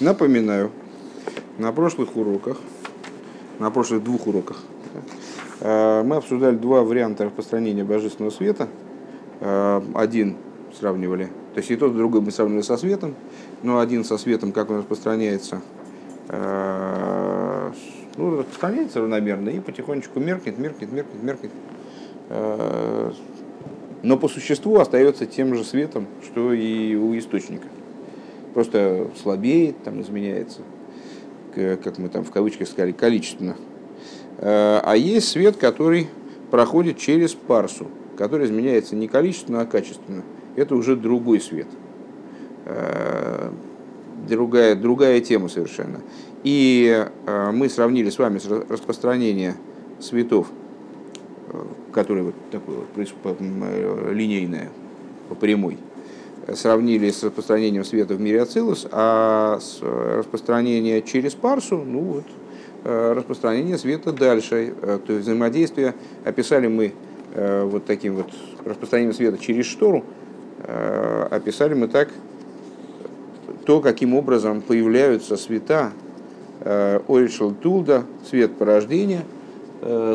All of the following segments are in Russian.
Напоминаю, на прошлых уроках, на прошлых двух уроках, э, мы обсуждали два варианта распространения божественного света. Э, один сравнивали, то есть и тот, и другой мы сравнивали со светом, но один со светом, как он распространяется, э, ну, распространяется равномерно и потихонечку меркнет, меркнет, меркнет, меркнет. Но по существу остается тем же светом, что и у источника просто слабеет, там изменяется, как мы там в кавычках сказали, количественно. Э, а есть свет, который проходит через парсу, который изменяется не количественно, а качественно. Это уже другой свет. Э, другая, другая тема совершенно. И э, мы сравнили с вами распространение светов, которые вот такое вот линейное, по прямой, сравнили с распространением света в мире Ацилус, а с распространение через парсу, ну вот, э, распространение света дальше. Э, то есть взаимодействие описали мы э, вот таким вот распространением света через штору, описали мы так то, каким образом появляются света Оришел Тулда, свет порождения,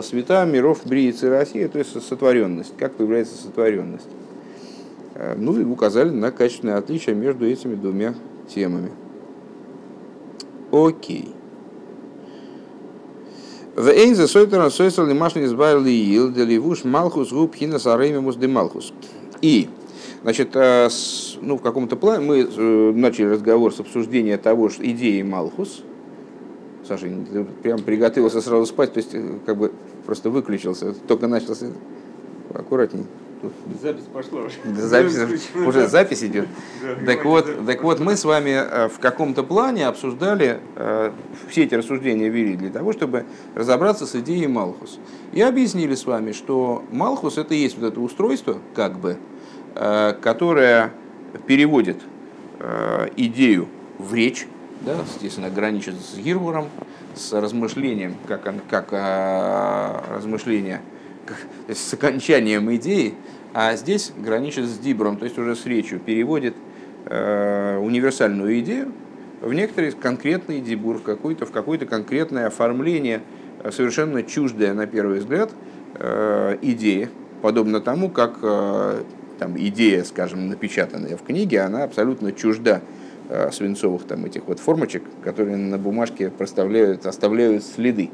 света миров Бриицы России, то есть сотворенность, как появляется сотворенность. Э, ну и указали на качественное отличие между этими двумя темами. Окей. В Эйнзе Сойтеран Сойсел Лимашни избавили Ил, Деливуш Малхус Губ Хинас Ареймимус Демалхус. И, значит, э, ну, в каком-то плане мы э, начали разговор с обсуждения того, что идеи Малхус. Саша, ты прям приготовился сразу спать, то есть как бы просто выключился, только начался аккуратней. Запись пошла уже. Запись, уже запись идет. так, вот, так вот, мы с вами э, в каком-то плане обсуждали, э, все эти рассуждения вели для того, чтобы разобраться с идеей Малхус. И объяснили с вами, что Малхус это и есть вот это устройство, как бы, э, которое переводит идею в речь, да, естественно, граничит с Гирвуром, с размышлением, как, как размышление с окончанием идеи, а здесь граничит с дибром, то есть уже с речью, переводит э, универсальную идею в некоторый конкретный дибур, в, какое-то, в какое-то конкретное оформление, э, совершенно чуждое на первый взгляд э, идеи, подобно тому, как э, там, идея, скажем, напечатанная в книге, она абсолютно чужда свинцовых там, этих вот формочек, которые на бумажке проставляют, оставляют следы.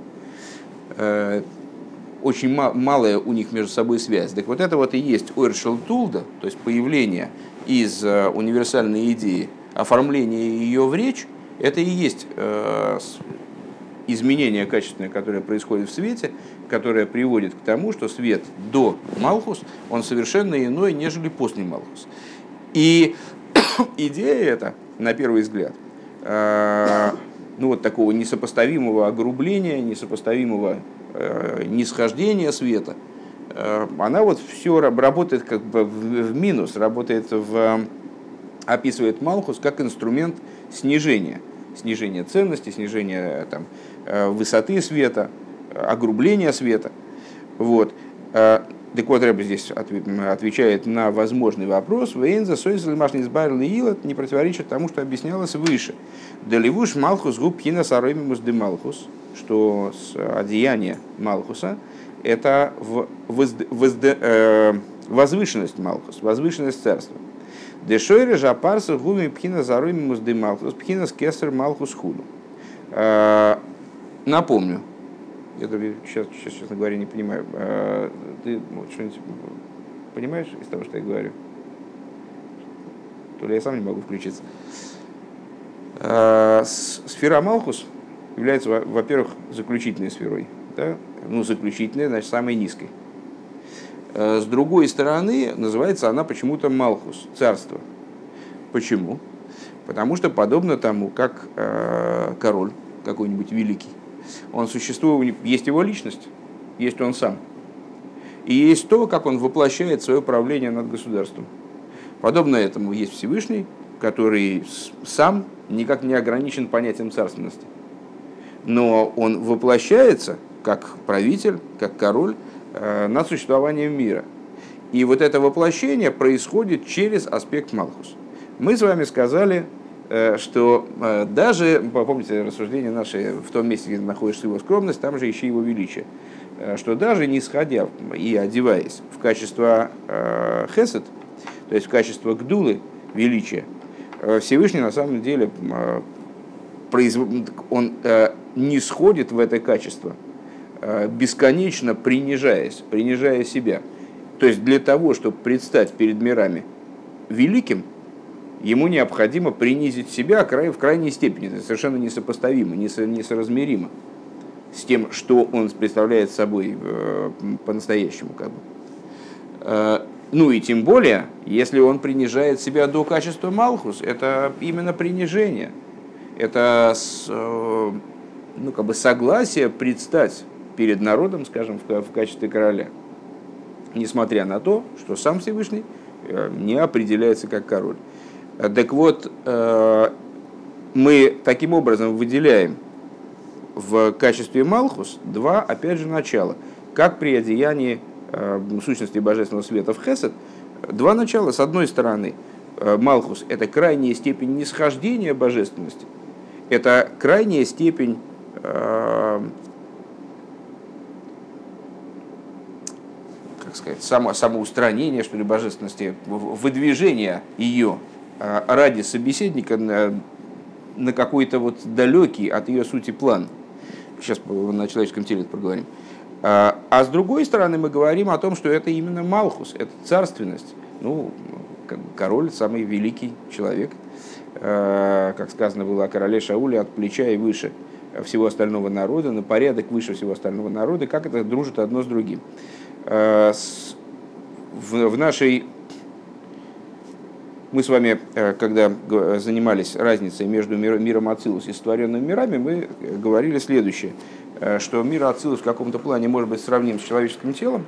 Очень малая у них между собой связь. Так вот это вот и есть Ойршел Тулда, то есть появление из э, универсальной идеи, оформление ее в речь, это и есть э, изменение качественное, которое происходит в свете, которое приводит к тому, что свет до Малхус, он совершенно иной, нежели после Малхус. И идея эта, на первый взгляд, э, ну вот такого несопоставимого огрубления, несопоставимого э, нисхождения света, э, она вот все работает как бы в, минус, работает в, описывает Малхус как инструмент снижения, снижения ценности, снижения там, э, высоты света, огрубления света. Вот. Так вот, Рэб здесь отвечает на возможный вопрос. Вейнза сойзел машни избавил илот не противоречит тому, что объяснялось выше. Деливуш малхус губ хина саромимус де малхус, что одеяние малхуса – это возд, возд, э, возвышенность малхус, возвышенность царства. Дешойре жапарса гуми пхина заромимус де малхус, пхина скесер малхус худу. Э, напомню, я сейчас, сейчас, честно говоря, не понимаю. А, ты что-нибудь понимаешь из того, что я говорю? То ли я сам не могу включиться. А, сфера Малхус является, во-первых, заключительной сферой. Да? Ну, заключительной, значит, самой низкой. А, с другой стороны, называется она почему-то Малхус, царство. Почему? Потому что подобно тому, как король какой-нибудь великий, он существует, есть его личность, есть он сам. И есть то, как он воплощает свое правление над государством. Подобно этому есть Всевышний, который сам никак не ограничен понятием царственности. Но он воплощается как правитель, как король э, над существованием мира. И вот это воплощение происходит через аспект Малхус. Мы с вами сказали что даже, помните рассуждение наше в том месте, где находишься его скромность, там же ищи его величие. Что даже не сходя и одеваясь в качество хесед, то есть в качество гдулы, величия, Всевышний на самом деле он не сходит в это качество, бесконечно принижаясь, принижая себя. То есть для того, чтобы предстать перед мирами великим, ему необходимо принизить себя в крайней степени. Совершенно несопоставимо, несоразмеримо с тем, что он представляет собой э, по-настоящему. Как бы. Э, ну и тем более, если он принижает себя до качества Малхус, это именно принижение. Это э, ну, как бы согласие предстать перед народом, скажем, в качестве короля. Несмотря на то, что сам Всевышний не определяется как король. Так вот, э, мы таким образом выделяем в качестве Малхус два, опять же, начала. Как при одеянии э, сущности божественного света в Хесед, два начала. С одной стороны, э, Малхус – это крайняя степень нисхождения божественности, это крайняя степень как сказать, само, самоустранение, что ли, божественности, выдвижение ее ради собеседника на, на какой-то вот далекий от ее сути план. Сейчас на человеческом теле это проговорим. А, а с другой стороны мы говорим о том, что это именно Малхус, это царственность. Ну, король самый великий человек. А, как сказано было о короле Шауле, от плеча и выше всего остального народа, на порядок выше всего остального народа, как это дружит одно с другим. В нашей мы с вами, э, когда занимались разницей между миром Ацилус и сотворенными мирами, мы говорили следующее, э, что мир Ацилус в каком-то плане может быть сравним с человеческим телом,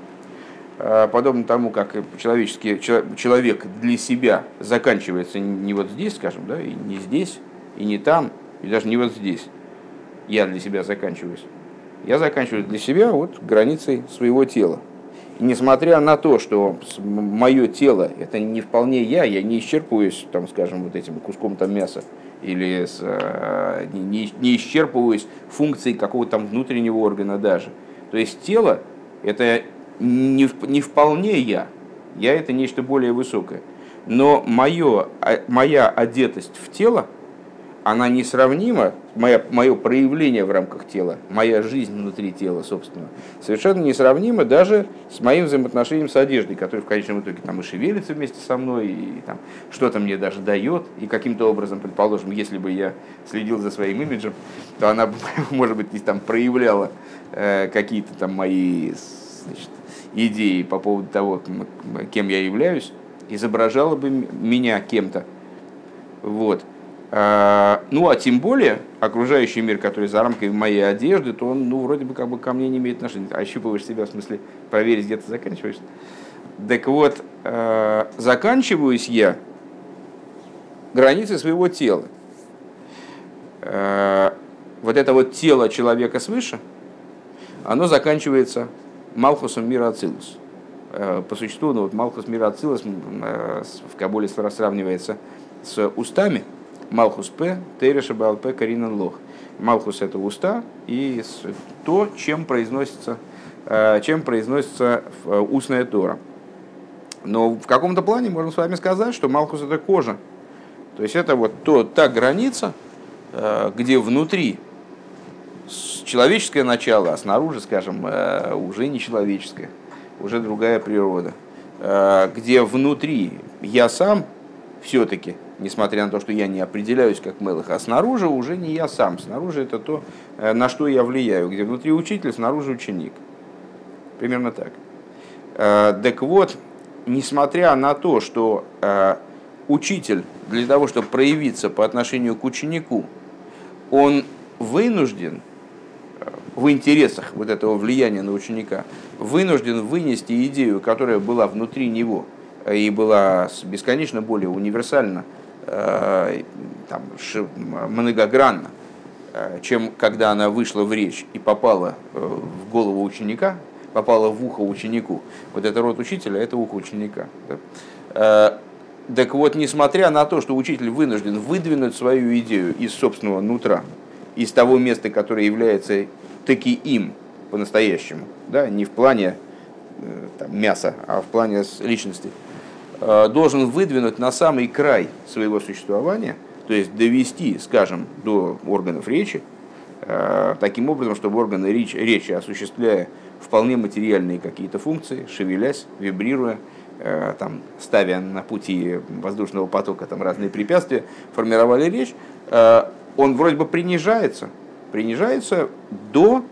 э, подобно тому, как человеческий, человек для себя заканчивается не вот здесь, скажем, да, и не здесь, и не там, и даже не вот здесь. Я для себя заканчиваюсь. Я заканчиваюсь для себя вот границей своего тела несмотря на то, что мое тело это не вполне я, я не исчерпываюсь, там, скажем, вот этим куском там мяса, или с, э, не, не исчерпываюсь функцией какого-то там внутреннего органа даже. То есть тело это не, не вполне я, я это нечто более высокое. Но мое, а, моя одетость в тело – она несравнима, мое, мое проявление в рамках тела, моя жизнь внутри тела, собственно, совершенно несравнима даже с моим взаимоотношением с одеждой, которая в конечном итоге там и шевелится вместе со мной, и там что-то мне даже дает, и каким-то образом, предположим, если бы я следил за своим имиджем, то она, может быть, там проявляла э, какие-то там мои значит, идеи по поводу того, кем я являюсь, изображала бы меня кем-то. Вот. А, ну, а тем более окружающий мир, который за рамками моей одежды, то он, ну, вроде бы как бы ко мне не имеет отношения. Ощупываешь себя, в смысле, проверить, где ты заканчиваешься. Так вот, а, заканчиваюсь я границы своего тела. А, вот это вот тело человека свыше, оно заканчивается Малхусом мира Ацилус. По существу, ну, вот Малхус мира Ацилус в Кабуле сравнивается с устами – Малхус П, Тереша П, Каринан Лох. Малхус это уста и то, чем произносится, э, чем произносится э, устная Тора. Но в каком-то плане можно с вами сказать, что Малхус это кожа. То есть это вот то, та граница, э, где внутри человеческое начало, а снаружи, скажем, уже не человеческое, уже другая природа. Где внутри я сам все-таки несмотря на то, что я не определяюсь как Мелах, а снаружи уже не я сам. Снаружи это то, э, на что я влияю, где внутри учитель, снаружи ученик. Примерно так. Э, так вот, несмотря на то, что э, учитель для того, чтобы проявиться по отношению к ученику, он вынужден в интересах вот этого влияния на ученика, вынужден вынести идею, которая была внутри него и была бесконечно более универсальна, там, многогранна, э, чем когда она вышла в речь и попала э, в голову ученика, попала в ухо ученику. Вот это рот учителя, это ухо ученика. Так вот, несмотря на то, что учитель вынужден выдвинуть свою идею из собственного нутра, из того места, которое является таки им по-настоящему, да, не в плане э, там, мяса, а в плане личности, э, должен выдвинуть на самый край своего существования, то есть довести, скажем, до органов речи, э, таким образом, чтобы органы речи, речи осуществляя вполне материальные какие-то функции, шевелясь, вибрируя, там, ставя на пути воздушного потока там, разные препятствия, формировали речь, он вроде бы принижается, принижается до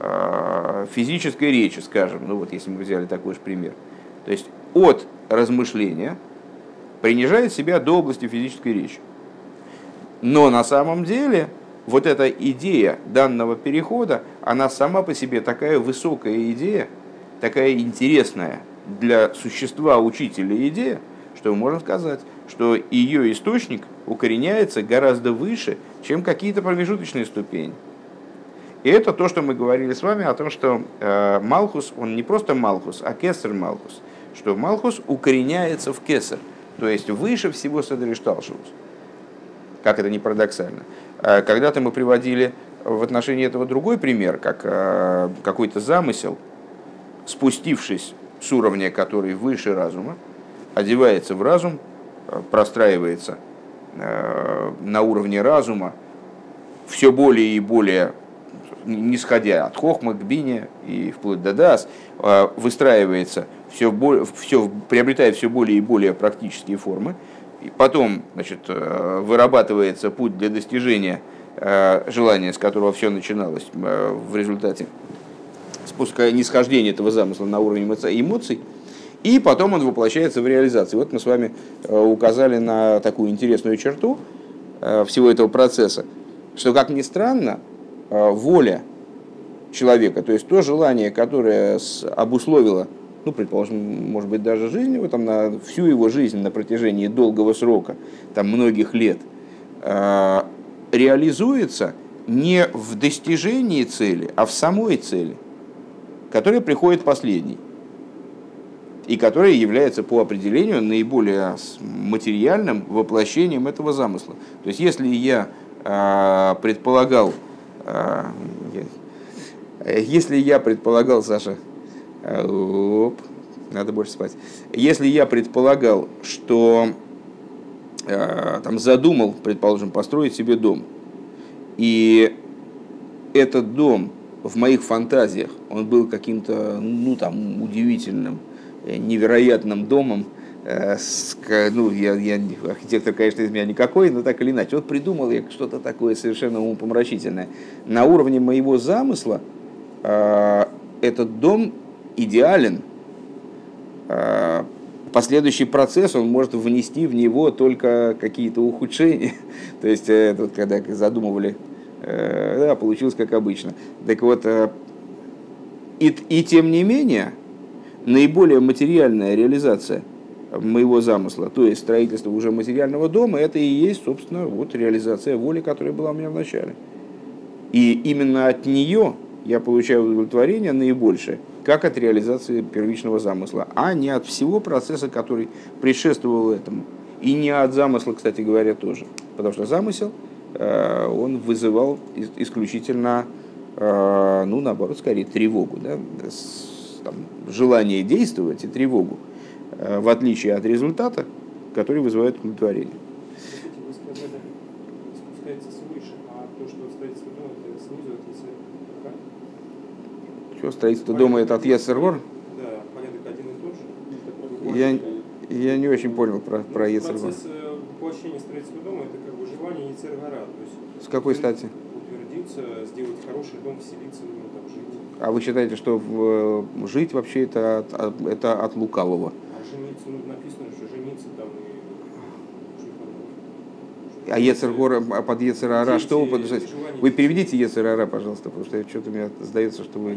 э, физической речи, скажем, ну вот если мы взяли такой же пример. То есть от размышления принижает себя до области физической речи. Но на самом деле вот эта идея данного перехода, она сама по себе такая высокая идея, такая интересная для существа учителя идея, что можно сказать, что ее источник укореняется гораздо выше, чем какие-то промежуточные ступени. И это то, что мы говорили с вами о том, что э, Малхус, он не просто Малхус, а Кесар Малхус. Что Малхус укореняется в Кесар, то есть выше всего Седришталшус. Как это не парадоксально. Э, когда-то мы приводили в отношении этого другой пример, как э, какой-то замысел, спустившись с уровня, который выше разума, одевается в разум, э, простраивается на уровне разума, все более и более, не сходя от хохма к бине и вплоть до дас, выстраивается, все, все, приобретает все более и более практические формы. И потом значит, э, вырабатывается путь для достижения желания, с которого все начиналось в результате спуская нисхождения этого замысла на уровень эмоций, и потом он воплощается в реализации. Вот мы с вами э, указали на такую интересную черту э, всего этого процесса, что, как ни странно, э, воля человека, то есть то желание, которое обусловило, ну, предположим, может быть, даже жизнь его, там, на всю его жизнь на протяжении долгого срока, там, многих лет, реализуется не в достижении цели, а в самой цели, которая приходит последней и которая является по определению наиболее материальным воплощением этого замысла. То есть если я э, предполагал, э, если я предполагал, Саша, э, оп, надо больше спать, если я предполагал, что э, там задумал, предположим, построить себе дом, и этот дом в моих фантазиях, он был каким-то, ну там, удивительным, Э, невероятным домом. Э, с, ну, я, я архитектор, конечно, из меня никакой, но так или иначе. Вот придумал я что-то такое совершенно умопомрачительное. На уровне моего замысла э, этот дом идеален. Э, последующий процесс, он может внести в него только какие-то ухудшения. То есть, э, вот, когда задумывали, э, да, получилось как обычно. Так вот, э, и, и тем не менее, наиболее материальная реализация моего замысла, то есть строительство уже материального дома, это и есть, собственно, вот реализация воли, которая была у меня в начале. И именно от нее я получаю удовлетворение наибольшее, как от реализации первичного замысла, а не от всего процесса, который предшествовал этому. И не от замысла, кстати говоря, тоже. Потому что замысел, э, он вызывал исключительно, э, ну, наоборот, скорее, тревогу. Да? там, желание действовать и тревогу, э, в отличие от результата, который вызывает удовлетворение. Строительство дома это от Ецергор? Да, порядок один и тот же. Я, я не очень понял про, ну, про Ецергор. Процесс э, воплощения строительства дома это как бы желание Ецергора. С какой стати? Утвердиться, сделать хороший дом, вселиться в него, там, жить. А вы считаете, что в, жить вообще это от, это от лукавого? А жениться, ну, написано, что жениться там и... А Ецергора, а под Ецерара, что вы подписать? Вы переведите Ецерара, пожалуйста, потому что что-то мне сдается, что вы...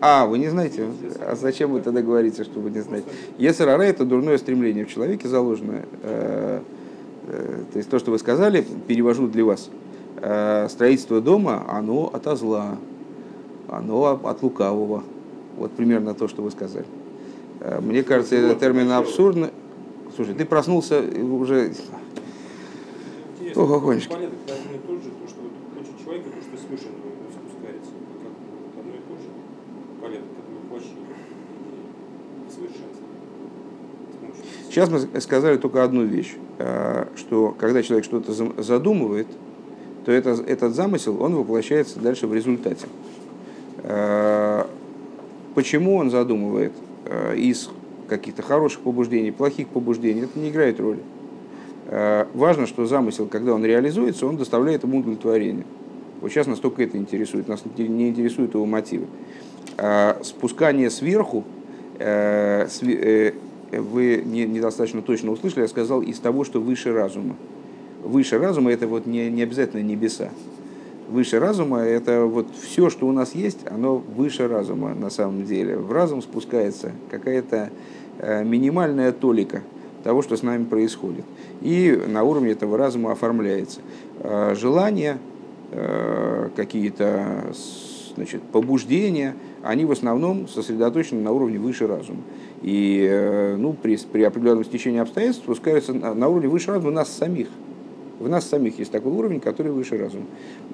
А, а, вы не знаете? А зачем вы тогда говорите, что вы не знаете? Ецерара – это дурное стремление в человеке заложенное. Э, э, то есть то, что вы сказали, перевожу для вас. Э, строительство дома, оно от зла оно от лукавого. Вот примерно то, что вы сказали. Мне кажется, этот термин абсурдный. Слушай, ты проснулся уже... Интересно, Ого, гонишь. порядок один и тот же, то, что вот хочет человек, и то, что свыше на него спускается. Как вот одно и то же. Порядок, как воплощение идеи совершенства. С помощью Сейчас мы сказали только одну вещь, э, что когда человек что-то задумывает, то это, этот замысел, он воплощается дальше в результате. Э, Почему он задумывает э, из каких-то хороших побуждений, плохих побуждений, это не играет роли. Э, Важно, что замысел, когда он реализуется, он доставляет ему удовлетворение. Вот сейчас нас только это интересует, нас не интересуют его мотивы. А Спускание сверху, э, э, вы не- недостаточно точно услышали, я сказал, из того, что выше разума. Выше разума это вот не, не обязательно небеса. Выше разума это вот все, что у нас есть, оно выше разума на самом деле. В разум спускается какая-то э, минимальная толика того, что с нами происходит. И на уровне этого разума оформляется. Э, Желания, э, какие-то значит, побуждения, они в основном сосредоточены на уровне выше разума. И э, ну, при, при определенном стечении обстоятельств спускаются на, на уровне выше разума нас самих. В нас самих есть такой уровень, который выше разума.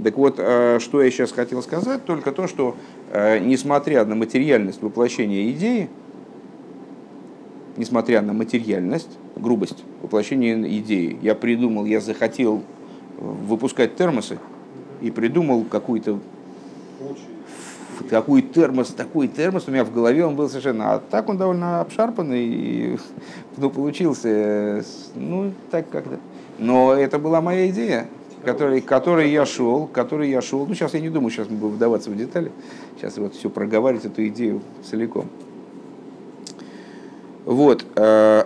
Так вот, что я сейчас хотел сказать, только то, что несмотря на материальность воплощения идеи, несмотря на материальность, грубость воплощения идеи, я придумал, я захотел выпускать термосы и придумал какую-то такой термос, такой термос у меня в голове он был совершенно, а так он довольно обшарпанный, и, ну, получился, э, ну, так как-то. Но это была моя идея, которой, которой я шел, которой я шел. Ну, сейчас я не думаю, сейчас мы будем вдаваться в детали. Сейчас вот все проговаривать эту идею целиком. Вот. э,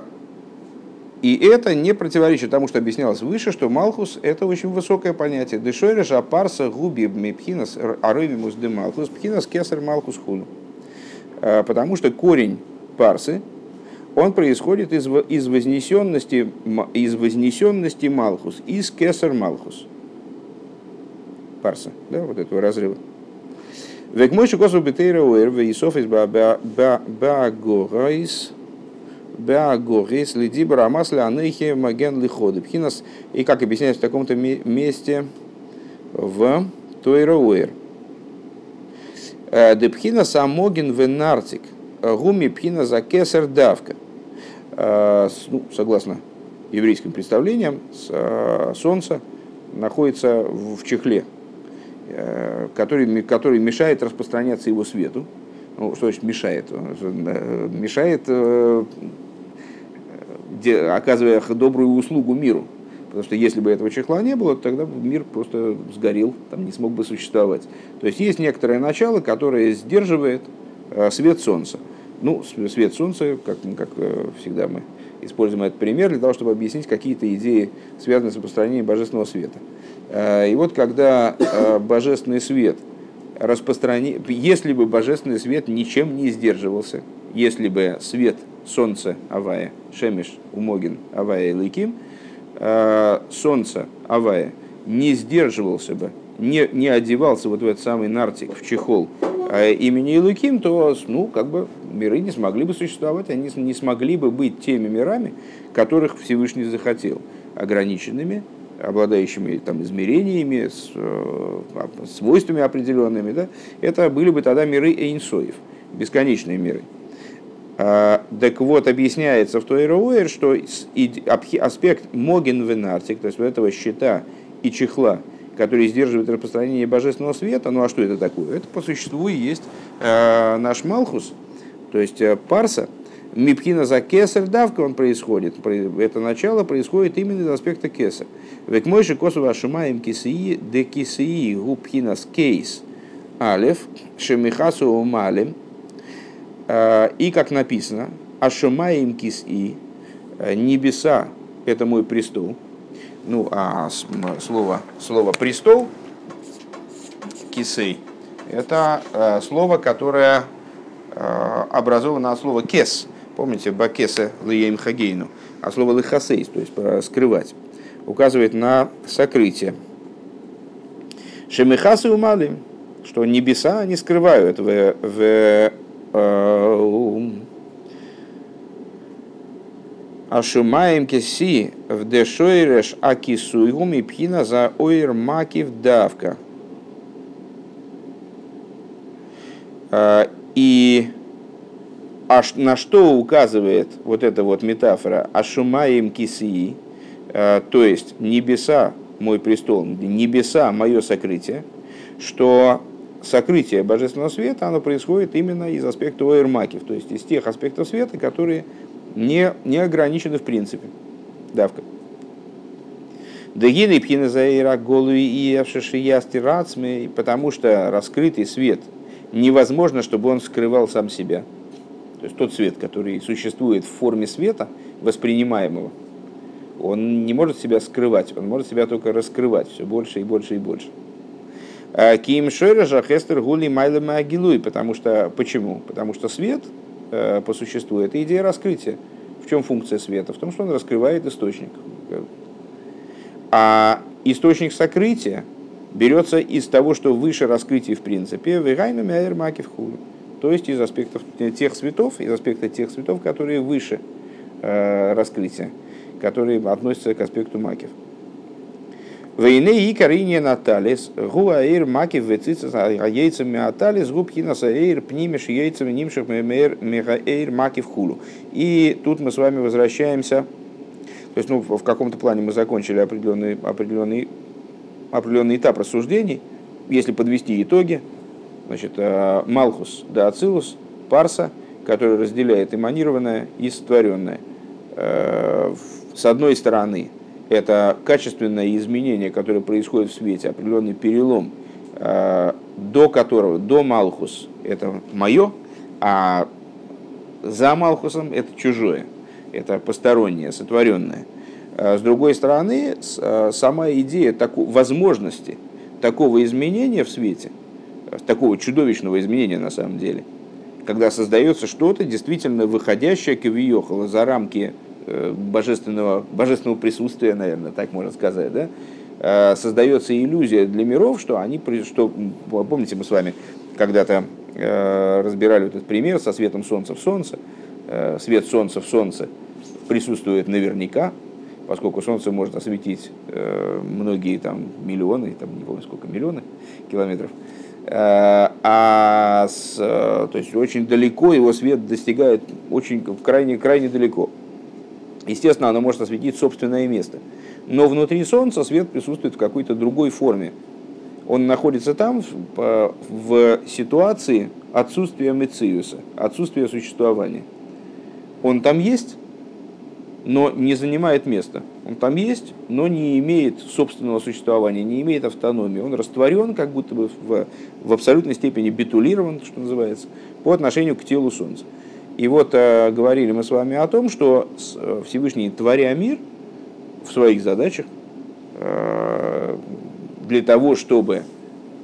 И это не противоречит тому, что объяснялось выше, что Малхус – это очень высокое понятие. Дешойреш апарса губи мепхинас арывимус де Малхус, пхинас кесар Малхус хуну. Э, Потому что корень парсы, он происходит из, из вознесенности, из вознесенности Малхус, из кесар Малхус. Парса, да, вот этого разрыва. Век мой шикосу бетейра уэр, вейсоф из баагорайс, баагорайс, лиди барамас леанехи маген лиходы. Пхинас, и как объясняется в таком-то ме- месте в Тойра уэр. Депхина самогин венартик, гуми пхина за кесар давка. Э, Ну, согласно еврейским представлениям, э, солнце находится в чехле, э, который, который мешает распространяться его свету. Ну, что значит мешает? Э, Мешает, э, оказывая добрую услугу миру. Потому что если бы этого чехла не было, то тогда мир просто сгорел, там не смог бы существовать. То есть есть некоторое начало, которое сдерживает э, свет солнца. Ну, свет солнца, как, как э, всегда мы используем этот пример для того, чтобы объяснить какие-то идеи, связанные с распространением божественного света. Э, И вот когда божественный свет распространи... если бы божественный свет ничем не сдерживался, если бы свет солнца Авая, Шемиш, Умогин, Авая и Лыким, э, солнца Авая не сдерживался бы, не, не одевался вот в этот самый нартик, в чехол э, имени Илуким, то ну, как бы миры не смогли бы существовать, они не смогли бы быть теми мирами, которых Всевышний захотел, ограниченными, обладающими там, измерениями, с, э, свойствами определенными, да, это были бы тогда миры Эйнсоев, бесконечные миры. А, Так вот, объясняется в той Роуэр, что с- аспект Моген Венартик, то есть вот этого щита и чехла, который сдерживает распространение божественного света, ну а что это такое? Это по существу и есть э, наш Малхус, то есть э, Парса, Мипхина за кесар давка он происходит. Про- Это начало происходит именно из аспекта кесар. Век мойши косова шумаем кисии де кисии губхинас кейс алев шемихасу умалем И как написано, Ашумаем кис-и, э, небеса – это мой престол. Ну, а слово, слово «престол» кисей – это э, слово, которое э, образовано от слова «кес». Помните, «бакеса лием хагейну», а слово «лихасейс», то есть «скрывать», указывает на сокрытие. Шемихасы умали, что небеса они скрывают в, в э, Ашумаем кеси в дешойреш акисуйгум и пхина за ойр макив давка. И а на что указывает вот эта вот метафора? «Ашумаем кисии», то есть небеса мой престол, небеса мое сокрытие, что сокрытие божественного света, оно происходит именно из аспекта ойрмакив, то есть из тех аспектов света, которые не, не ограничены в принципе. Давка. Дагины пхина заира голуи и авшишиясти рацми, потому что раскрытый свет невозможно, чтобы он скрывал сам себя. То есть тот свет, который существует в форме света, воспринимаемого, он не может себя скрывать, он может себя только раскрывать все больше и больше и больше. А Ким Шойража Хестер Гули Майлема Агилуй, потому что почему? Потому что свет э, по существу это идея раскрытия. В чем функция света? В том, что он раскрывает источник. А источник сокрытия берется из того, что выше раскрытия в принципе, то есть из аспектов тех цветов, из аспекта тех цветов, которые выше э, раскрытия, которые относятся к аспекту макив. Войны и карине наталис, гуаир макив вецица яйцами аталис, губкинаса эйр пнимеш яйцами нимших мегаэйр макив хулу. И тут мы с вами возвращаемся, то есть ну, в каком-то плане мы закончили определенный, определенный, определенный этап рассуждений, если подвести итоги, Значит, э, Малхус да Ацилус, Парса, который разделяет эманированное и сотворенное. Э, с одной стороны, это качественное изменение, которое происходит в свете, определенный перелом, э, до которого, до Малхус это мое, а за Малхусом это чужое, это постороннее, сотворенное. С другой стороны, сама идея такой, возможности такого изменения в свете – такого чудовищного изменения на самом деле, когда создается что-то действительно выходящее кавиохала за рамки э, божественного, божественного присутствия, наверное, так можно сказать, да? Э, создается иллюзия для миров, что они, что, помните, мы с вами когда-то э, разбирали этот пример со светом солнца в солнце, свет солнца в солнце присутствует наверняка, поскольку солнце может осветить многие там миллионы, там не помню сколько миллионы километров, Э, а с, э, то есть очень далеко его свет достигает очень крайне, крайне далеко. Естественно, оно может осветить собственное место. Но внутри Солнца свет присутствует в какой-то другой форме. Он находится там в, в ситуации отсутствия Мециуса, отсутствия существования. Он там есть, но не занимает места. Он там есть, но не имеет собственного существования, не имеет автономии. Он растворен, как будто бы в, в абсолютной степени битулирован, что называется, по отношению к телу Солнца. И вот э, говорили мы с вами о том, что э, Всевышний, творя мир в своих задачах, э, для того, чтобы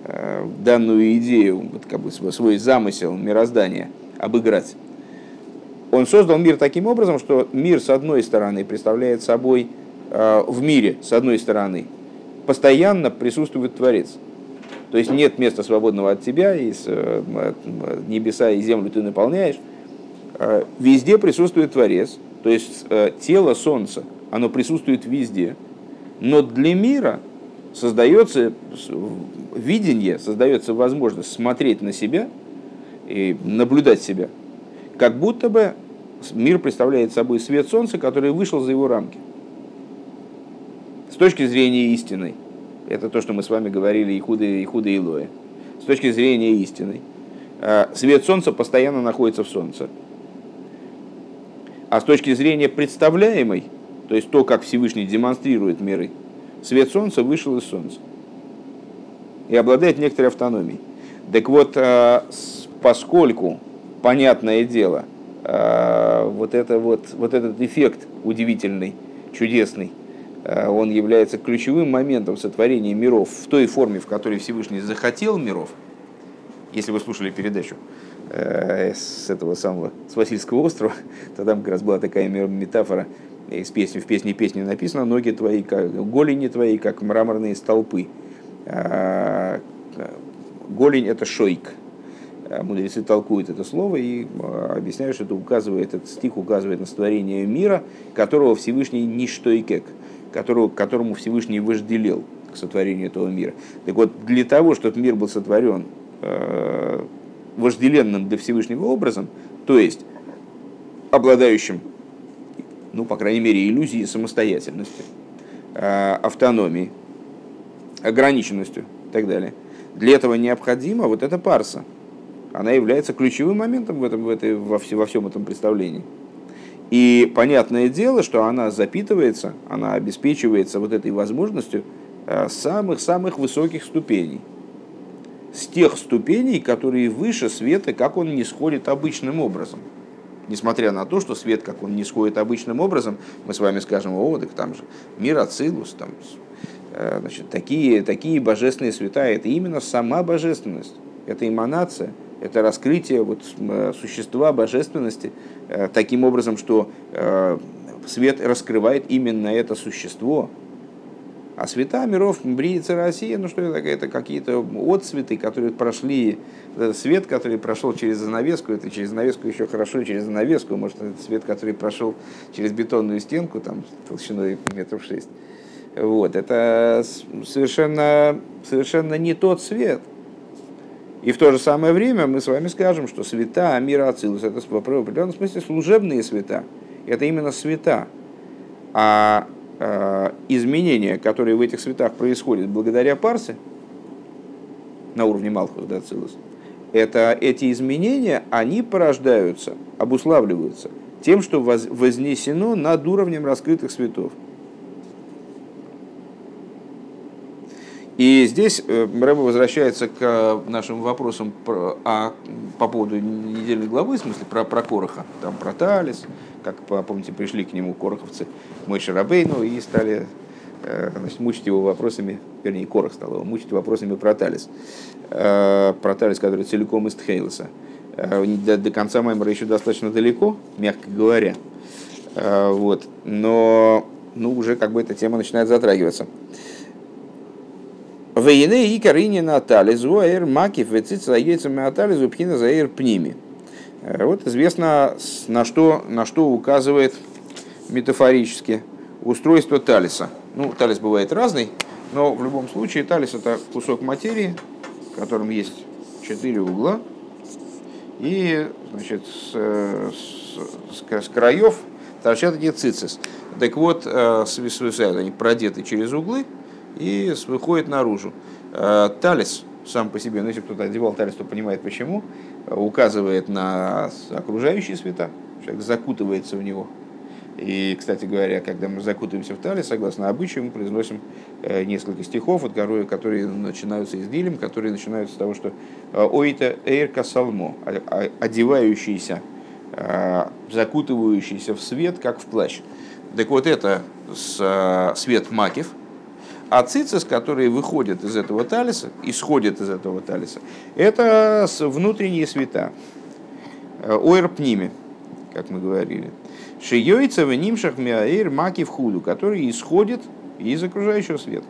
э, данную идею, вот, как бы свой замысел мироздания обыграть, он создал мир таким образом, что мир, с одной стороны, представляет собой Э, в мире, с одной стороны, постоянно присутствует Творец. То есть нет места свободного от тебя, и с, э, небеса и землю ты наполняешь. Э, везде присутствует Творец, то есть тело Солнца, оно присутствует везде. Но для мира создается видение, создается возможность смотреть на себя и наблюдать себя, как будто бы мир представляет собой свет Солнца, который вышел за его рамки. С точки зрения истины, это то, что мы с вами говорили и худые, и Илои, с точки зрения истины, э, свет Солнца постоянно находится в Солнце. А с точки зрения представляемой, то есть то, как Всевышний демонстрирует миры, свет Солнца вышел из Солнца и обладает некоторой автономией. Так вот, э, поскольку, понятное дело, э, вот, это вот, вот этот эффект удивительный, чудесный, Э, он является ключевым моментом сотворения миров в той форме, в которой Всевышний захотел миров. Если вы слушали передачу э, с этого самого, с Васильского острова, то там как раз была такая метафора, из песни, в песне песни написано, ноги твои, как, голени твои, как мраморные столпы. А, голень – это шойк. мудрецы толкуют это слово и объясняют, что это указывает, этот стих указывает на сотворение мира, которого Всевышний ничто и которого, которому Всевышний вожделел к сотворению этого мира. Так вот, для того, чтобы мир был сотворен э, вожделенным для Всевышнего образом, то есть обладающим, ну, по крайней мере, иллюзией самостоятельности, э, автономией, ограниченностью и так далее. Для этого необходима вот эта парса. Она является ключевым моментом в этом, в этой, во, все, во всем этом представлении. И понятное дело, что она запитывается, она обеспечивается вот этой возможностью самых-самых высоких ступеней. С тех ступеней, которые выше света, как он не сходит обычным образом. Несмотря на то, что свет, как он не сходит обычным образом, мы с вами скажем, о, так там же мир Ацилус, там Э, значит, такие, такие божественные света, это именно сама божественность, это эманация, это раскрытие вот, э, существа божественности э, таким образом, что свет раскрывает именно это существо. А света миров, бриется Россия, ну что это, это какие-то отцветы, которые прошли, свет, который прошел через занавеску, это через занавеску еще хорошо, через занавеску, может, это свет, который прошел через бетонную стенку, там, толщиной метров шесть. Вот, это совершенно, совершенно не тот свет. И в то же самое время мы с вами скажем, что света мира Ацилус это в определенном смысле служебные света. Это именно света. А э, изменения, которые в этих светах происходят благодаря парсе, на уровне Малхус да, Ацилус, это эти изменения, они порождаются, обуславливаются тем, что вознесено над уровнем раскрытых светов. И здесь э, Рэба возвращается к э, нашим вопросам про, а, по поводу недельной главы, в смысле про, про Короха, там про Талис, как, помните, пришли к нему короховцы Мой Шарабейну и стали э, значит, мучить его вопросами, вернее, Корох стал его мучить вопросами про Талис, про Талис, который целиком из Тхейлоса. До, до конца Маймера еще достаточно далеко, мягко говоря, вот, но ну, уже как бы эта тема начинает затрагиваться. Вейне и карине натали зуаэр макив вецит яйцами натали зубхина заэр пними. Э, вот известно, на что, на что указывает метафорически устройство талиса. Ну, талис бывает разный, но в любом случае талис это кусок материи, в котором есть четыре угла, и значит, с, с, с краев торчат эти цицис. Так вот, э, свисают они продеты через углы, и выходит наружу. Э, талис сам по себе, ну если кто-то одевал талис, то понимает почему, указывает на окружающие света, человек закутывается в него. И, кстати говоря, когда мы закутываемся в талис, согласно обычаю, мы произносим э, несколько стихов, которые начинаются из дилем, которые начинаются с того, что э, «Ойта эйрка салмо», одевающийся, закутывающийся в свет, как в плащ. Так вот это свет макив – а цицис, которые выходят из этого талиса, исходят из этого талиса, это внутренние света. Э, Ойр пними, как мы говорили. Шиёйца в нимшах миаир маки в худу, которые исходят из окружающего света.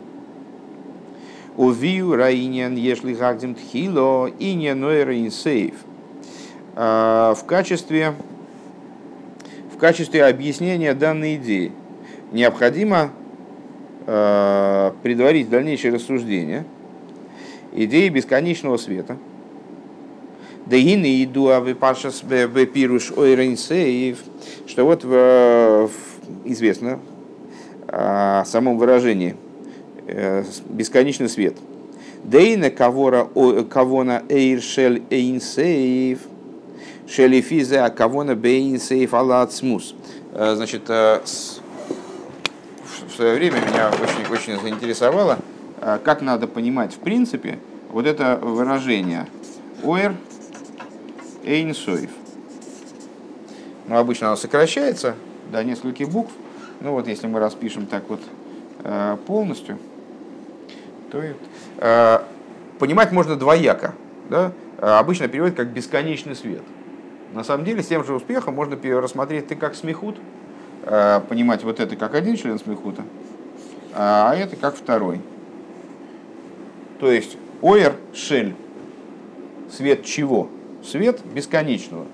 Увию раиньян ешли гагдим тхило и не инсейв. Э, в качестве, в качестве объяснения данной идеи необходимо предварить дальнейшее рассуждение идеи бесконечного света. Дегины иду авипашас пируш ойренсеев, что вот в, известно о самом выражении э, бесконечный свет. Дейна кавора кавона эйршель эйнсеев, шелифиза кавона бейнсеев алацмус. Э, значит, свое время меня очень, очень заинтересовало, а, как надо понимать в принципе вот это выражение «оэр эйнсоев». Ну, обычно оно сокращается до нескольких букв. Ну вот если мы распишем так вот а, полностью, то а, понимать можно двояко. Да? Обычно переводят как «бесконечный свет». На самом деле, с тем же успехом можно рассмотреть ты как смехут, понимать вот это как один член смехута, а это как второй. То есть оэр шель, свет чего? Свет бесконечного.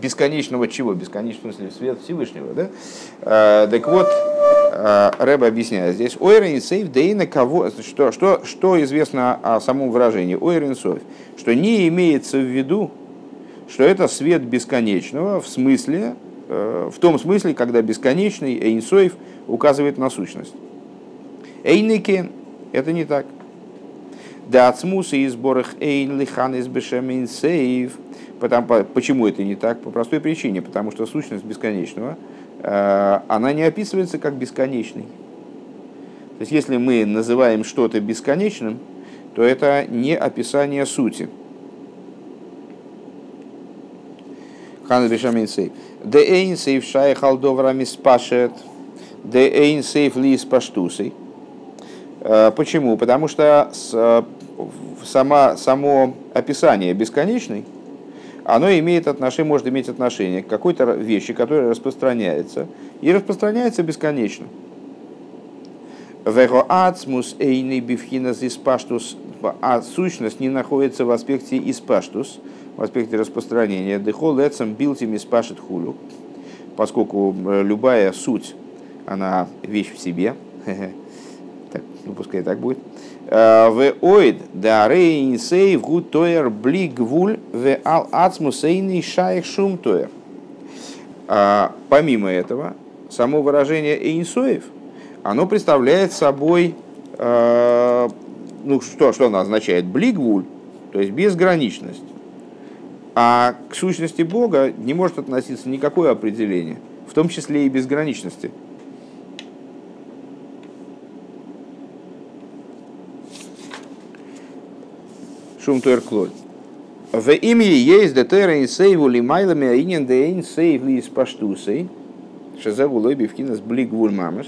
Бесконечного чего? Бесконечного, свет Всевышнего, да? А, так вот, а, Рэба объясняет здесь. Ойрен сейф дейна кого... Что, что, что известно о самом выражении? Ойрен сейф. Что не имеется в виду, что это свет бесконечного в смысле, э, в том смысле, когда бесконечный Эйнсоев указывает на сущность. Эйники – это не так. Да ацмуса из борах эйн лихан из бешем сейв. Почему это не так? По простой причине. Потому что сущность бесконечного, э, она не описывается как бесконечный. То есть если мы называем что-то бесконечным, то это не описание сути. Хан бешем сейв. Де эйн сейв шай халдоврами спашет. Де эйн сейв ли спаштусей. Э, почему? Потому что сама, само описание бесконечный, оно имеет отношение, может иметь отношение к какой-то вещи, которая распространяется, и распространяется бесконечно. Вего ацмус эйный бифхинас испаштус, а сущность не находится в аспекте испаштус, в аспекте распространения. Дехол эцем билтим испашет хулю, поскольку э, любая суть, она вещь в себе, так, ну пускай так будет, в оид да рейн сейв гуд тоер бли гвуль в ал ацмусейный шайх шум тоер. Помимо этого, само выражение эйнсоев, оно представляет собой, а, ну что, что оно означает? Блигвуль, то есть безграничность. А к сущности Бога не может относиться никакое определение, в том числе и безграничности. шум туэрклоль. В имени есть детера и сейву лимайлами аинен дейн сейв ли из паштусей. Шазагу лойби в блик мамаш.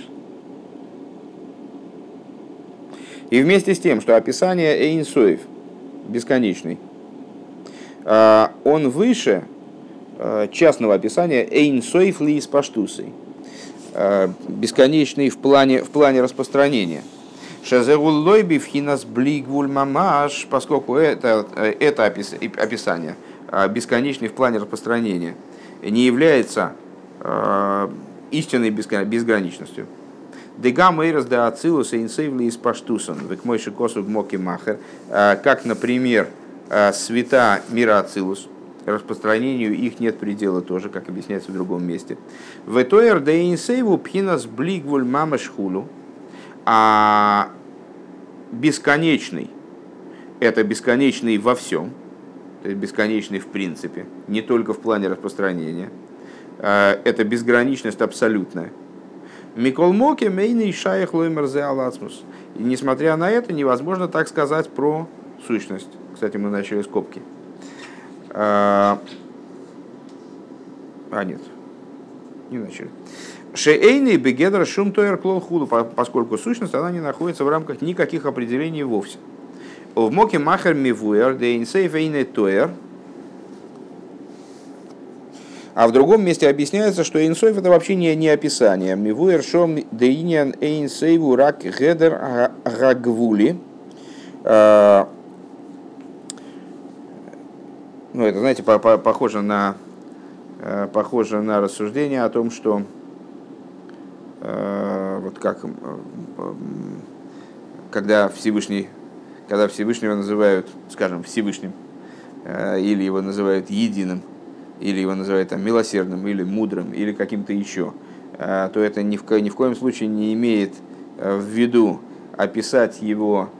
И вместе с тем, что описание Эйнсоев, бесконечный, а, он выше а, частного описания Эйнсоев ли из паштусей, а, бесконечный в плане, в плане распространения – Шазеруллойби в хинас блигвуль мамаш, поскольку это, это описание бесконечный в плане распространения не является э, истинной безграничностью. Дегам эйрас да ацилус инсейвли из паштусан, век мой шикосу гмоки махер, как, например, света мира ацилус, распространению их нет предела тоже, как объясняется в другом месте. В тоер да инсейву пхинас блигвуль мамашхулу, а бесконечный – это бесконечный во всем, то есть бесконечный в принципе, не только в плане распространения. А, это безграничность абсолютная. Микол Моки мейный шаях лоймерзе алацмус. И несмотря на это, невозможно так сказать про сущность. Кстати, мы начали скобки. А, а нет, не начали. Шейный бегедра шум клол худу, поскольку сущность она не находится в рамках никаких определений вовсе. В моке махер мивуэр дейнсейф эйне тоер. А в другом месте объясняется, что инсойф это вообще не, не описание. Мивуэр шом дейнян эйнсейву рак гедер рагвули. Ну, это, знаете, похоже на, э, похоже на рассуждение о том, что Э, вот как, э, когда Всевышний, когда Всевышнего называют, скажем, Всевышним, э, или его называют единым, или его называют там, милосердным, или мудрым, или каким-то еще, то это ни в, ни в коем случае не имеет в виду описать его,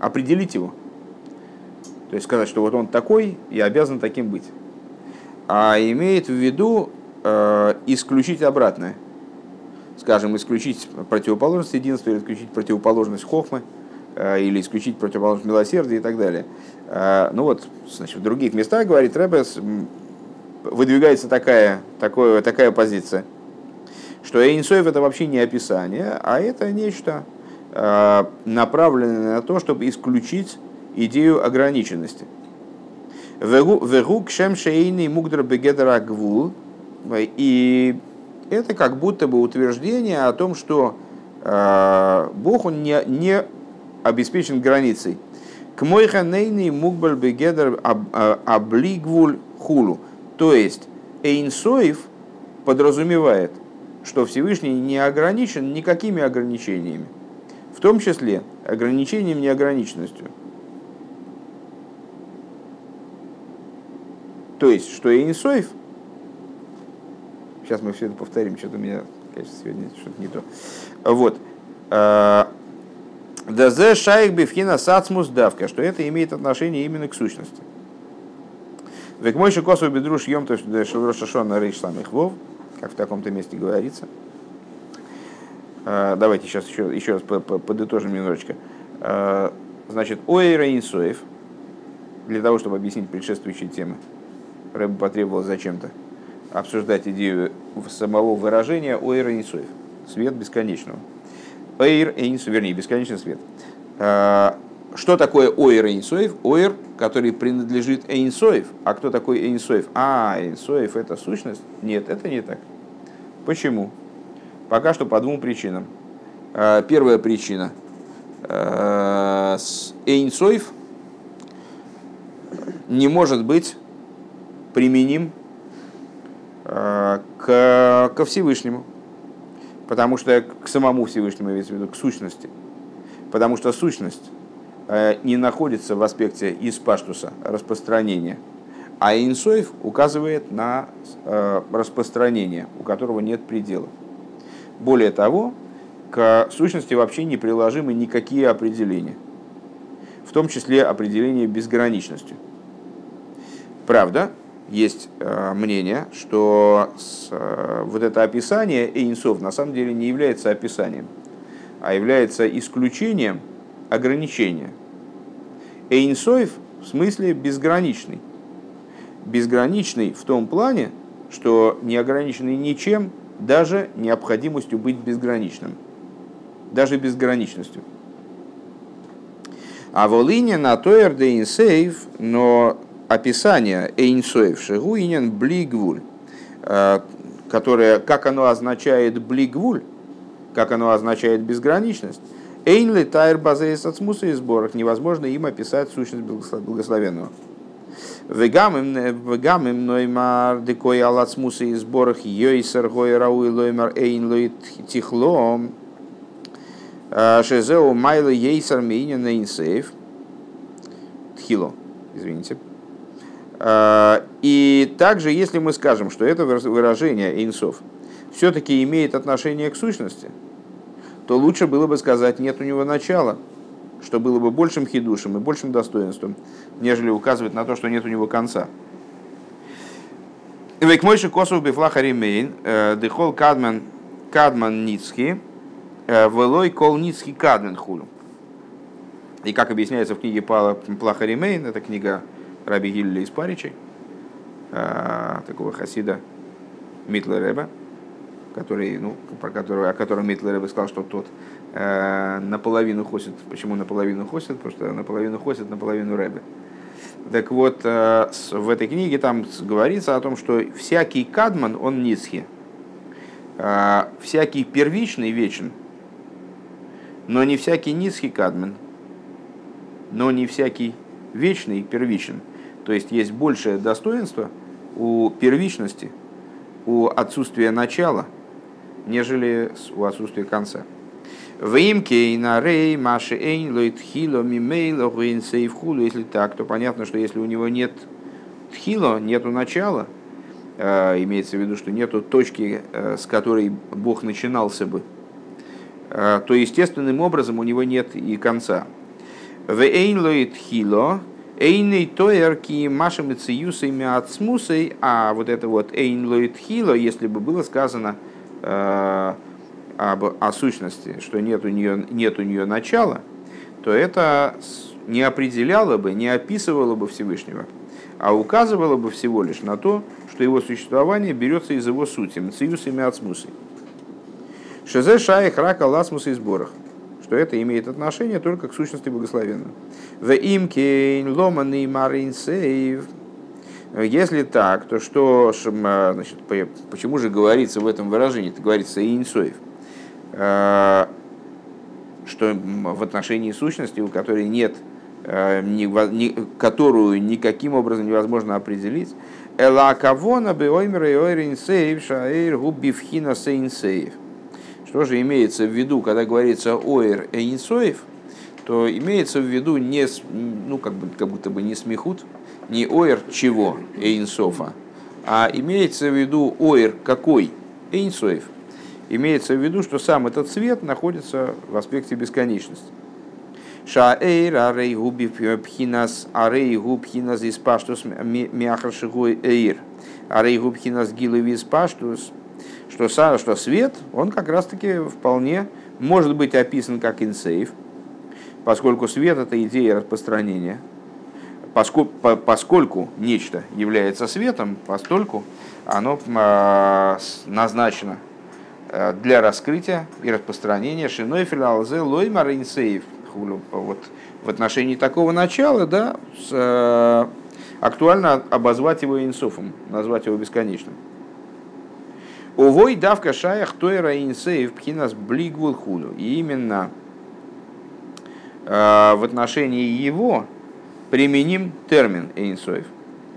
определить его. То есть сказать, что вот он такой и обязан таким быть. А имеет в виду Э, исключить обратное. Скажем, исключить противоположность единства или исключить противоположность хохмы, э, или исключить противоположность милосердия и так далее. Э, ну вот, значит, в других местах, говорит Ребес, выдвигается такая, такое, такая позиция, что Эйнсоев это вообще не описание, а это нечто направленное на то, чтобы исключить идею ограниченности. Вегу кшем шейный мугдр бегедра гвул, и это как будто бы утверждение о том, что э, Бог он не, не обеспечен границей. К мойха нейный мукбаль бегедер а, облигвуль хулу. То есть Эйнсоев подразумевает, что Всевышний не ограничен никакими ограничениями, в том числе ограничением неограниченностью. То есть, что Эйнсоев, сейчас мы все это повторим, что-то у меня, конечно, сегодня что-то не то. Вот. А, ДЗ шайк бифхина сацмус давка, что это имеет отношение именно к сущности. Век мой косу бедруш ем то шашона рейш самых вов, как в таком-то месте говорится. А, давайте сейчас еще, еще раз подытожим немножечко. А, значит, Оэйра Инсоев, для того, чтобы объяснить предшествующие темы, Рэб потребовал зачем-то обсуждать идею самого выражения Оэйра Инсоев, свет бесконечного. Эйр Эйнсу, вернее, бесконечный свет. А, что такое Оир Эйнсоев? Оир, который принадлежит Эйнсоев. А кто такой Эйнсоев? А, Эйнсоев это сущность? Нет, это не так. Почему? Пока что по двум причинам. А, первая причина. А, Эйнсоев не может быть применим к, ко Всевышнему. Потому что к самому Всевышнему имеется в виду, к сущности. Потому что сущность э, не находится в аспекте из распространения. А инсоев указывает на э, распространение, у которого нет предела. Более того, к сущности вообще не приложимы никакие определения, в том числе определение безграничностью. Правда, есть э, мнение, что с, э, вот это описание Эйнсов на самом деле не является описанием, а является исключением ограничения. Эйнсоев в смысле безграничный. Безграничный в том плане, что не ограниченный ничем, даже необходимостью быть безграничным. Даже безграничностью. А волине на тоер де но описание Эйнсоев Шигуинен Блигвуль, э, которое, как оно означает Блигвуль, как оно означает безграничность, Эйнли Тайр Базеис от смуса и сборах, невозможно им описать сущность благословенного. Вегам им ноймар декой алат смуса и сборах йойсер гой рауи лоймар эйн лойт тихлом э, шезеу майла ейсер мейнин тхило, извините. А, и также, если мы скажем, что это выражение инсов все-таки имеет отношение к сущности, то лучше было бы сказать, нет у него начала, что было бы большим хидушем и большим достоинством, нежели указывать на то, что нет у него конца. Век мойши косов бифлаха ремейн, э, дехол кадман, кадман ницки, э, велой кол ницки кадман хулю. И как объясняется в книге Пелах Аримон, это книга Раби Гилеля из Паричей, а, такого хасида Миттлер Ребе, который, ну, про которого, о котором Миттлер Ребе сказал, что тот э, наполовину хасид. Почему наполовину хасид? Потому что наполовину хасид, наполовину Ребе. Так вот, э, в этой книге там говорится о том, что всякий קדמון, он низкий. Э, всякий первичный вечен, но не всякий низкий кадман, но не всякий вечный первичен. То есть есть большее достоинство у первичности, у отсутствия начала, нежели у отсутствия конца. Если так, то понятно, что если у него нет тхило, нету начала, э, имеется в виду, что нету точки, э, с которой Бог начинался бы, э, то естественным образом у него нет и конца. Вейн тхило, Эйный тоерки машем циюсами от смусой, а вот это вот эйн лоит хило, если бы было сказано э, об, о сущности, что нет у, нее, нет у нее начала, то это не определяло бы, не описывало бы Всевышнего, а указывало бы всего лишь на то, что его существование берется из его сути, мциюсами от смусой. Шезе шаих рака ласмуса и сборах что это имеет отношение только к сущности благословенного. В имкейн ломанный марин. Если так, то что, значит, почему же говорится в этом выражении, это говорится инсоев, э, что в отношении сущности, у которой нет которую никаким образом невозможно определить. Эла кавона беоймер и ойрин сейв шаэйр губивхина сейнсейв. Что же имеется в виду, когда говорится ойр эйнсоев, то имеется в виду не, ну, как, бы, как будто бы не смехут, не ойр чего, эйнсофа, а имеется в виду ойр какой, эйнсоев. Имеется в виду, что сам этот цвет находится в аспекте бесконечности. Шаэйр арей губи пхинас арей губ пхинас из паштус мяхаршигой эйр. Арей губ гилови из паштус. Что, что свет, он как раз таки вполне может быть описан как инсейв, поскольку свет это идея распространения. Поскольку, поскольку нечто является светом, постольку оно а, назначено э, для раскрытия и распространения шиной филалзе лоймар инсейв – вот в отношении такого начала, да, с, э, актуально обозвать его инсофом, назвать его бесконечным. Увой давка шаях тойра инсеев пхинас блигвул худу. И именно э, в отношении его применим термин инсоев,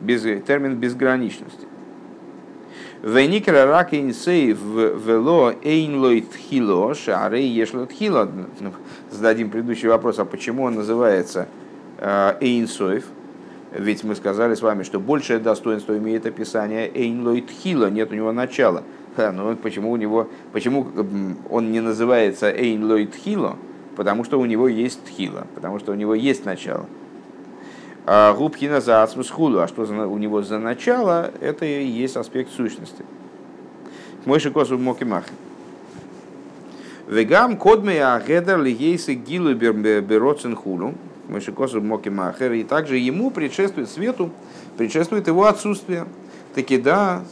без, термин безграничности. Веникера рак инсейв вело эйнлой тхило, шарей ешло тхило. Ну, зададим предыдущий вопрос, а почему он называется э, эйнсоев? Ведь мы сказали с вами, что большее достоинство имеет описание эйнлой тхило, нет у него начала. Ха, ну почему у него, почему он не называется эйнлой тхило? Потому что у него есть тхила, потому что у него есть начало. А губхина за ацмусхулу, а что у него за начало, это и есть аспект сущности. Мой шикосу мокимах. Вегам кодме агедер лигейсы гилу бероцин хулу. Мой шикосу мокимахер. И также ему предшествует свету, предшествует его отсутствие. Таки да,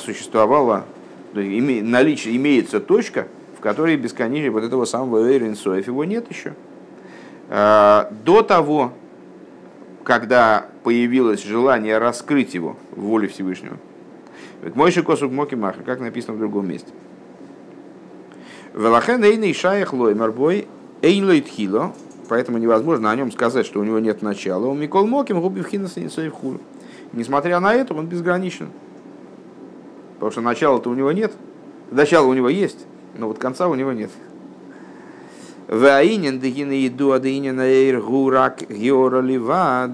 существовала, наличие, имеется точка, в которой бесконечно вот этого самого Эйринсоев его нет еще. А, до того, когда появилось желание раскрыть его в воле Всевышнего. Мой косук моки маха, как написано в другом месте. Велахен эйный шаях лоймарбой эйн тхило, поэтому невозможно о нем сказать, что у него нет начала. У Микол Моким губив хинаса хулу. Несмотря на это, он безграничен. Потому что начала-то у него нет. Начало у него есть, но вот конца у него нет. Ваинен дегина еду адeinен эйр гурак геора ливад.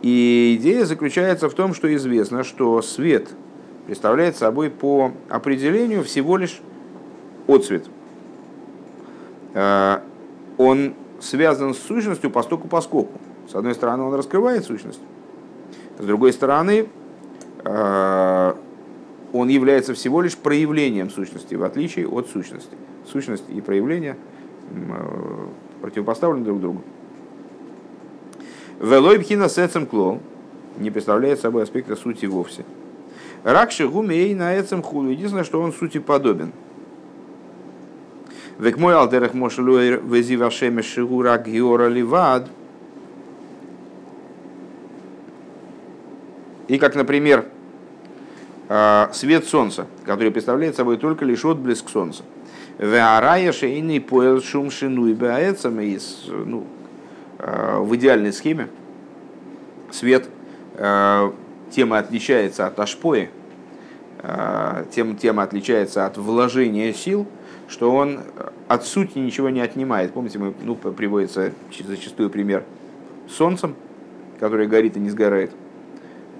И идея заключается в том, что известно, что свет представляет собой по определению всего лишь отцвет. Э, он связан с сущностью постоку поскольку. С одной стороны, он раскрывает сущность, с другой стороны, э, он является всего лишь проявлением сущности, в отличие от сущности. Сущность и проявление э, противопоставлены друг другу. Велой бхина сецем кло не представляет собой аспекта сути вовсе. Рак шигумей на эцем худу. Единственное, что он сути подобен. Век мой алдерах мошелуэр вези вашеме шигу рак геора ливад. И как, например, свет солнца, который представляет собой только лишь отблеск солнца. Веарая шейный поэл шум шину и ну, а, в идеальной схеме свет а, тем отличается от ашпои, тем, тем отличается от вложения сил, что он от сути ничего не отнимает. Помните, мы, ну, приводится зачастую пример солнцем, которое горит и не сгорает.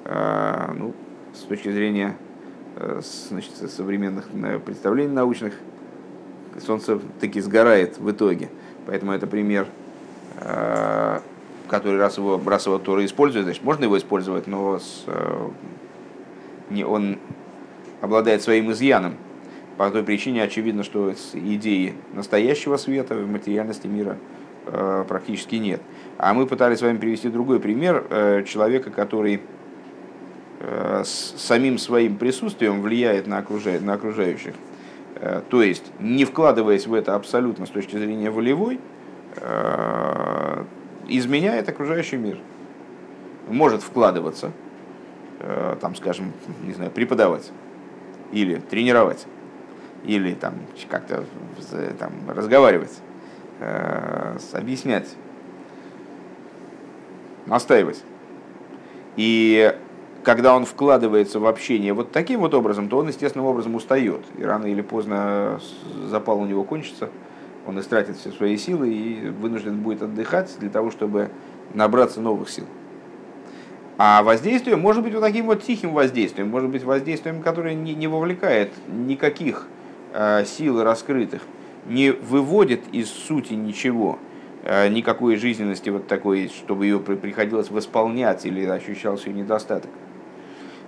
Ну, с точки зрения э, значит, современных представлений научных, Солнце таки сгорает в итоге. Поэтому это пример, э, который раз его, раз его Тора использует, значит, можно его использовать, но с, э, не, он обладает своим изъяном. По той причине очевидно, что идеи настоящего света в материальности мира практически нет. А мы пытались с вами привести другой пример человека, который Э, с самим своим присутствием влияет на, окружа... на окружающих. Э, то есть, не вкладываясь в это абсолютно с точки зрения волевой, э, изменяет окружающий мир. Может вкладываться, там, скажем, не знаю, преподавать или тренировать, или там как-то там, разговаривать, объяснять настаивать. И когда он вкладывается в общение вот таким вот образом, то он естественным образом устает. И рано или поздно запал у него кончится, он истратит все свои силы и вынужден будет отдыхать для того, чтобы набраться новых сил. А воздействие может быть вот таким вот тихим воздействием, может быть воздействием, которое не, не вовлекает никаких э, сил раскрытых, не выводит из сути ничего, э, никакой жизненности вот такой, чтобы ее приходилось восполнять или ощущался ее недостаток.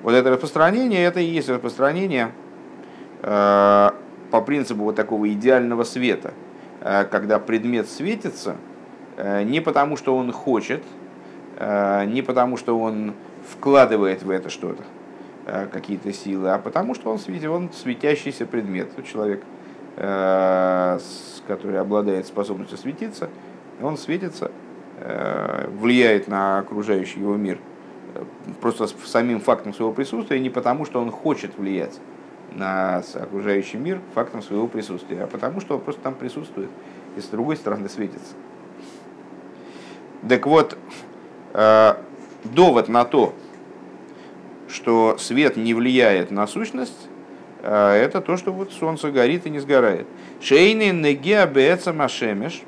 Вот это распространение, это и есть распространение э, по принципу вот такого идеального света, э, когда предмет светится э, не потому, что он хочет, не потому, что он вкладывает в это что-то, какие-то силы, а потому, что он, светит, он светящийся предмет. Человек, который обладает способностью светиться, он светится, влияет на окружающий его мир – просто самим фактом своего присутствия, не потому, что он хочет влиять на окружающий мир фактом своего присутствия, а потому, что он просто там присутствует и с другой стороны светится. Так вот, э, довод на то, что свет не влияет на сущность, э, это то, что вот солнце горит и не сгорает. Шейный негеа беца машемеш,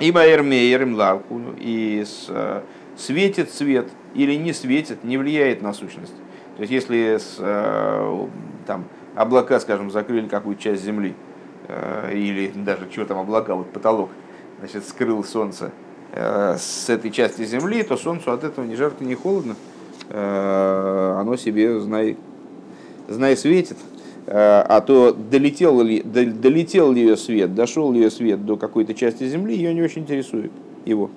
ибо эрмеерим лавку, и с э, светит свет или не светит, не влияет на сущность. То есть если с, э, там, облака, скажем, закрыли какую-то часть Земли, э, или даже чего там облака, вот потолок, значит, скрыл солнце э, с этой части Земли, то солнцу от этого ни жарко, ни холодно. Оно себе, знай, знай светит. А то долетел ли, долетел ли ее свет, дошел ли ее свет до какой-то части Земли, ее не очень интересует его.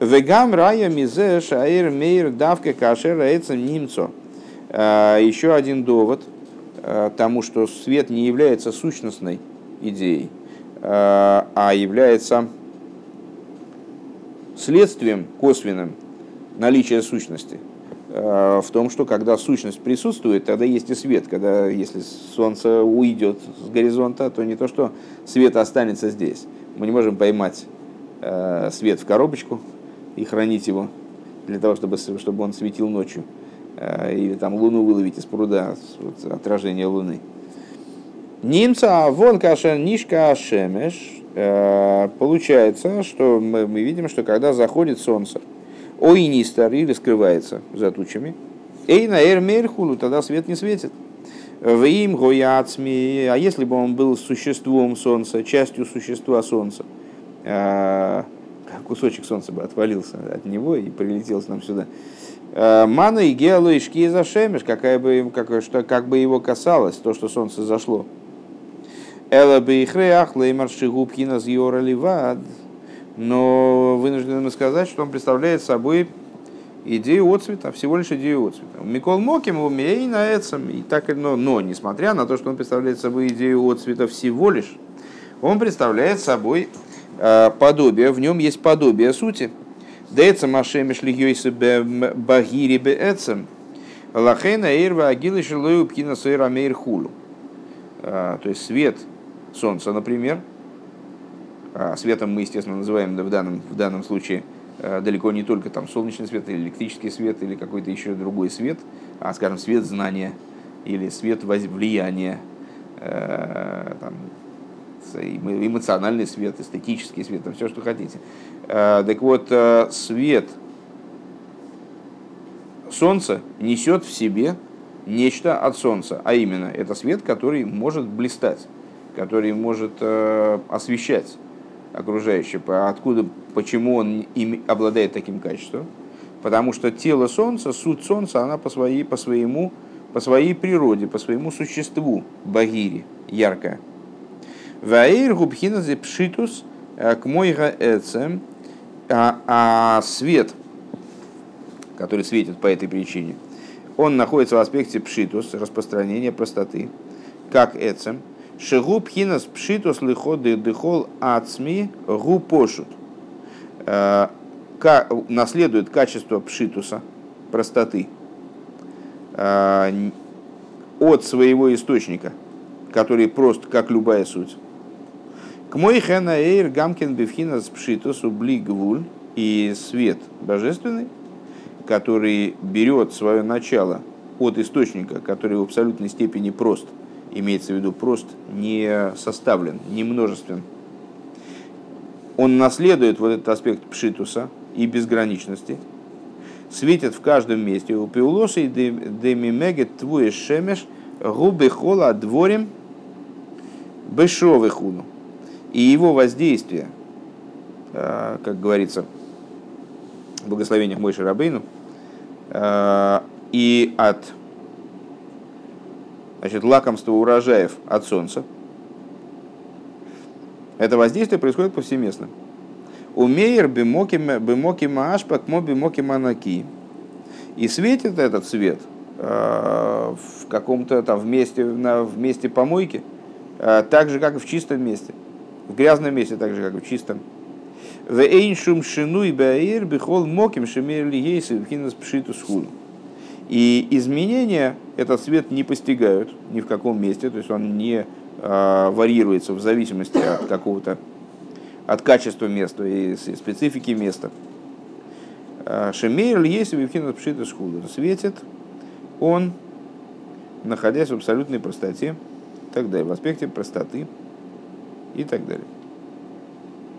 Вегам рая мизе шаир мейр давка кашер эйцем немцо. А, еще один довод а, тому, что свет не является сущностной идеей, а, а является следствием косвенным наличия сущности. В том, что когда сущность присутствует, тогда есть и свет. Когда, если солнце уйдет с горизонта, то не то, что свет останется здесь. Мы не можем поймать свет в коробочку, и хранить его для того, чтобы, чтобы он светил ночью. Э, или там луну выловить из пруда, вот, отражение луны. Немца, вон каша, нишка шемеш. Э, получается, что мы, мы видим, что когда заходит солнце, ой нистар или скрывается за тучами, эй на эрмерхулу, тогда свет не светит. В им гояцми, а если бы он был существом солнца, частью существа солнца, э, кусочек солнца бы отвалился от него и прилетел нам сюда. Э, Мана и геалу и шкиза шемеш, какая бы, как, что, как бы его касалось, то, что солнце зашло. Эла бы их реах леймар шигубкина зьора ливад. Но вынуждены сказать, что он представляет собой идею отцвета, всего лишь идею отцвета. Микол Моким умей на этом, и так, но, но, несмотря на то, что он представляет собой идею отцвета всего лишь, он представляет собой подобие, в нем есть подобие сути. Дэцем ашемиш льёйсы багири бээцем. Лахейна эйрва агилы шилою пкина сэйра мейр хулу. Э, то есть свет солнца, например, а светом мы, естественно, называем в данном, в данном случае э, далеко не только там солнечный свет или электрический свет или какой-то еще другой свет, а, скажем, свет знания или свет влияния, там, эмоциональный свет, эстетический свет, там все, что хотите. Э, так вот, э, свет солнца несет в себе нечто от солнца, а именно это свет, который может блистать, который может э, освещать окружающее. Откуда, почему он им обладает таким качеством? Потому что тело Солнца, суть Солнца, она по, своей, по, своему, по своей природе, по своему существу, багири, яркая. Ваир губхина пшитус э, к мойга эцем, а, а свет, который светит по этой причине, он находится в аспекте пшитус, распространения простоты, как эцем. Шигу пхинас пшитус лиходы дыхол ацми гу пошут. Э, наследует качество пшитуса, простоты, э, от своего источника, который прост, как любая суть. К мой эйр гамкин бифхина с пшитус гвуль. И свет божественный, который берет свое начало от источника, который в абсолютной степени прост, имеется в виду прост, не составлен, не множествен. Он наследует вот этот аспект пшитуса и безграничности, светит в каждом месте. У пиулосы демимегет твуе шемеш губы хола дворим бешовый хуну. И его воздействие, э, как говорится в благословениях Мойши Рабейну, э, и от значит, лакомства урожаев от солнца, это воздействие происходит повсеместно. Умеер бимоки маашпак мо бимоки манаки. И светит этот свет э, в каком-то там вместе, на, в месте помойки, так же, как и в чистом месте. В грязном месте, так же, как и в чистом. В эйншум шину и баир бихол моким шемер ли ейсы вхинас пшиту схуду. И изменения этот свет не постигают ни в каком месте, то есть он не э, варьируется в зависимости от какого-то от качества места и специфики места. А, Шемейр есть в пшита шхуда. Светит он, находясь в абсолютной простоте, так далее, в аспекте простоты и так далее.